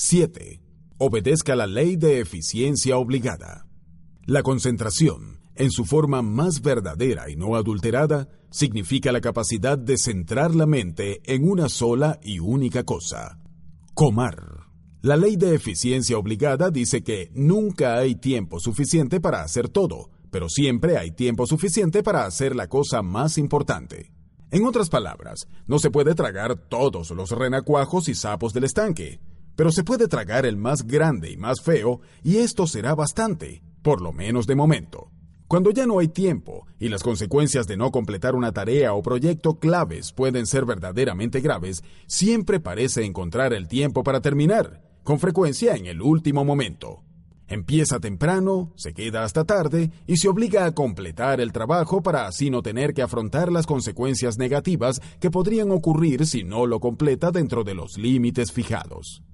7. Obedezca la ley de eficiencia obligada. La concentración, en su forma más verdadera y no adulterada, significa la capacidad de centrar la mente en una sola y única cosa. Comar. La ley de eficiencia obligada dice que nunca hay tiempo suficiente para hacer todo, pero siempre hay tiempo suficiente para hacer la cosa más importante. En otras palabras, no se puede tragar todos los renacuajos y sapos del estanque, pero se puede tragar el más grande y más feo, y esto será bastante, por lo menos de momento. Cuando ya no hay tiempo y las consecuencias de no completar una tarea o proyecto claves pueden ser verdaderamente graves, siempre parece encontrar el tiempo para terminar, con frecuencia en el último momento. Empieza temprano, se queda hasta tarde y se obliga a completar el trabajo para así no tener que afrontar las consecuencias negativas que podrían ocurrir si no lo completa dentro de los límites fijados.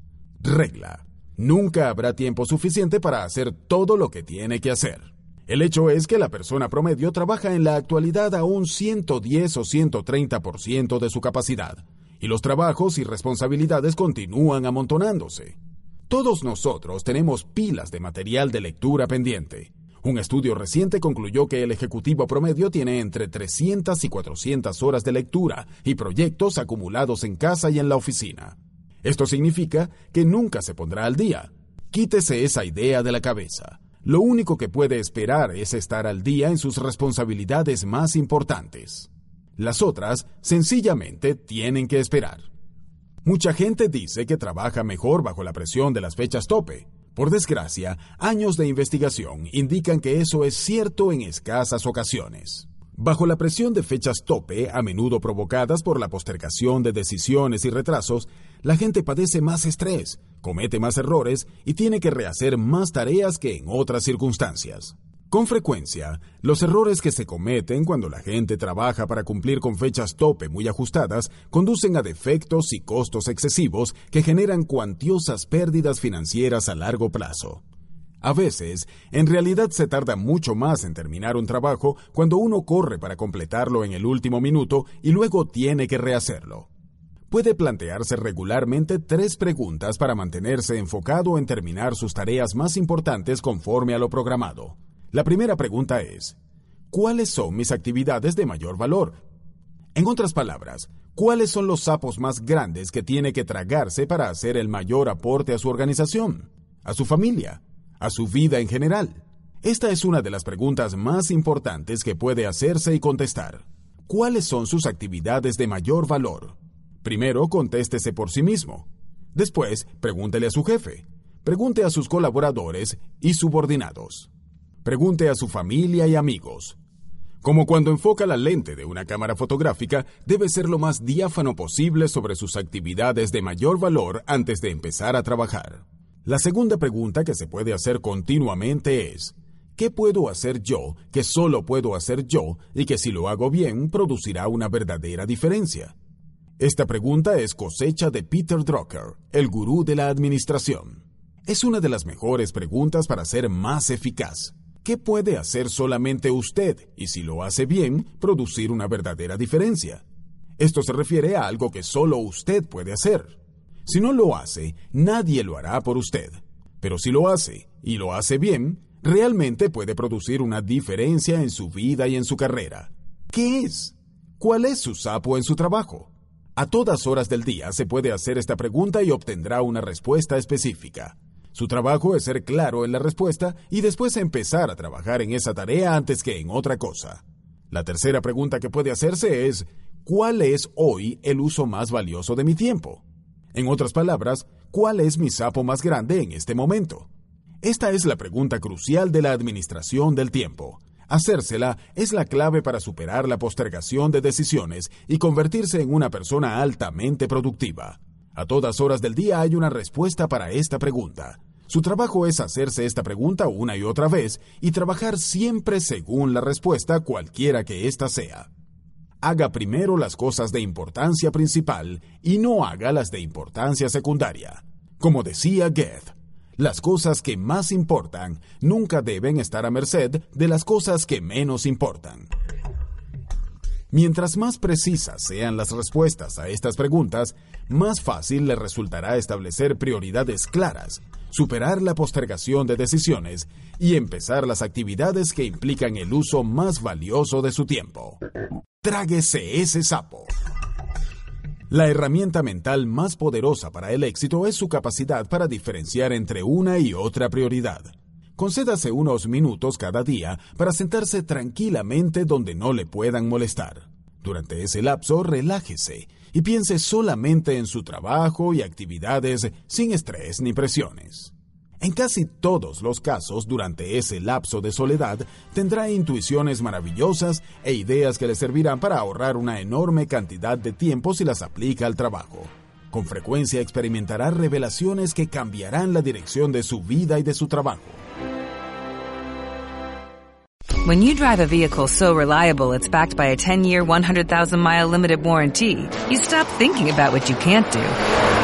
Regla. Nunca habrá tiempo suficiente para hacer todo lo que tiene que hacer. El hecho es que la persona promedio trabaja en la actualidad a un 110 o 130% de su capacidad, y los trabajos y responsabilidades continúan amontonándose. Todos nosotros tenemos pilas de material de lectura pendiente. Un estudio reciente concluyó que el ejecutivo promedio tiene entre 300 y 400 horas de lectura y proyectos acumulados en casa y en la oficina. Esto significa que nunca se pondrá al día. Quítese esa idea de la cabeza. Lo único que puede esperar es estar al día en sus responsabilidades más importantes. Las otras sencillamente tienen que esperar. Mucha gente dice que trabaja mejor bajo la presión de las fechas tope. Por desgracia, años de investigación indican que eso es cierto en escasas ocasiones. Bajo la presión de fechas tope, a menudo provocadas por la postergación de decisiones y retrasos, la gente padece más estrés, comete más errores y tiene que rehacer más tareas que en otras circunstancias. Con frecuencia, los errores que se cometen cuando la gente trabaja para cumplir con fechas tope muy ajustadas conducen a defectos y costos excesivos que generan cuantiosas pérdidas financieras a largo plazo. A veces, en realidad se tarda mucho más en terminar un trabajo cuando uno corre para completarlo en el último minuto y luego tiene que rehacerlo. Puede plantearse regularmente tres preguntas para mantenerse enfocado en terminar sus tareas más importantes conforme a lo programado. La primera pregunta es, ¿cuáles son mis actividades de mayor valor? En otras palabras, ¿cuáles son los sapos más grandes que tiene que tragarse para hacer el mayor aporte a su organización, a su familia, a su vida en general? Esta es una de las preguntas más importantes que puede hacerse y contestar. ¿Cuáles son sus actividades de mayor valor? Primero, contéstese por sí mismo. Después, pregúntele a su jefe. Pregunte a sus colaboradores y subordinados. Pregunte a su familia y amigos. Como cuando enfoca la lente de una cámara fotográfica, debe ser lo más diáfano posible sobre sus actividades de mayor valor antes de empezar a trabajar. La segunda pregunta que se puede hacer continuamente es, ¿qué puedo hacer yo que solo puedo hacer yo y que si lo hago bien producirá una verdadera diferencia? Esta pregunta es cosecha de Peter Drucker, el gurú de la administración. Es una de las mejores preguntas para ser más eficaz. ¿Qué puede hacer solamente usted y si lo hace bien, producir una verdadera diferencia? Esto se refiere a algo que solo usted puede hacer. Si no lo hace, nadie lo hará por usted. Pero si lo hace, y lo hace bien, realmente puede producir una diferencia en su vida y en su carrera. ¿Qué es? ¿Cuál es su sapo en su trabajo? A todas horas del día se puede hacer esta pregunta y obtendrá una respuesta específica. Su trabajo es ser claro en la respuesta y después empezar a trabajar en esa tarea antes que en otra cosa. La tercera pregunta que puede hacerse es, ¿cuál es hoy el uso más valioso de mi tiempo? En otras palabras, ¿cuál es mi sapo más grande en este momento? Esta es la pregunta crucial de la administración del tiempo. Hacérsela es la clave para superar la postergación de decisiones y convertirse en una persona altamente productiva. A todas horas del día hay una respuesta para esta pregunta. Su trabajo es hacerse esta pregunta una y otra vez y trabajar siempre según la respuesta cualquiera que ésta sea. Haga primero las cosas de importancia principal y no haga las de importancia secundaria. Como decía Goethe, las cosas que más importan nunca deben estar a merced de las cosas que menos importan. Mientras más precisas sean las respuestas a estas preguntas, más fácil le resultará establecer prioridades claras, superar la postergación de decisiones y empezar las actividades que implican el uso más valioso de su tiempo. Tráguese ese sapo. La herramienta mental más poderosa para el éxito es su capacidad para diferenciar entre una y otra prioridad. Concédase unos minutos cada día para sentarse tranquilamente donde no le puedan molestar. Durante ese lapso, relájese y piense solamente en su trabajo y actividades sin estrés ni presiones. En casi todos los casos, durante ese lapso de soledad, tendrá intuiciones maravillosas e ideas que le servirán para ahorrar una enorme cantidad de tiempo si las aplica al trabajo. Con frecuencia experimentará revelaciones que cambiarán la dirección de su vida y de su trabajo. When you drive a vehicle so reliable it's backed by a 10-year, 100,000-mile limited warranty, you stop thinking about what you can't do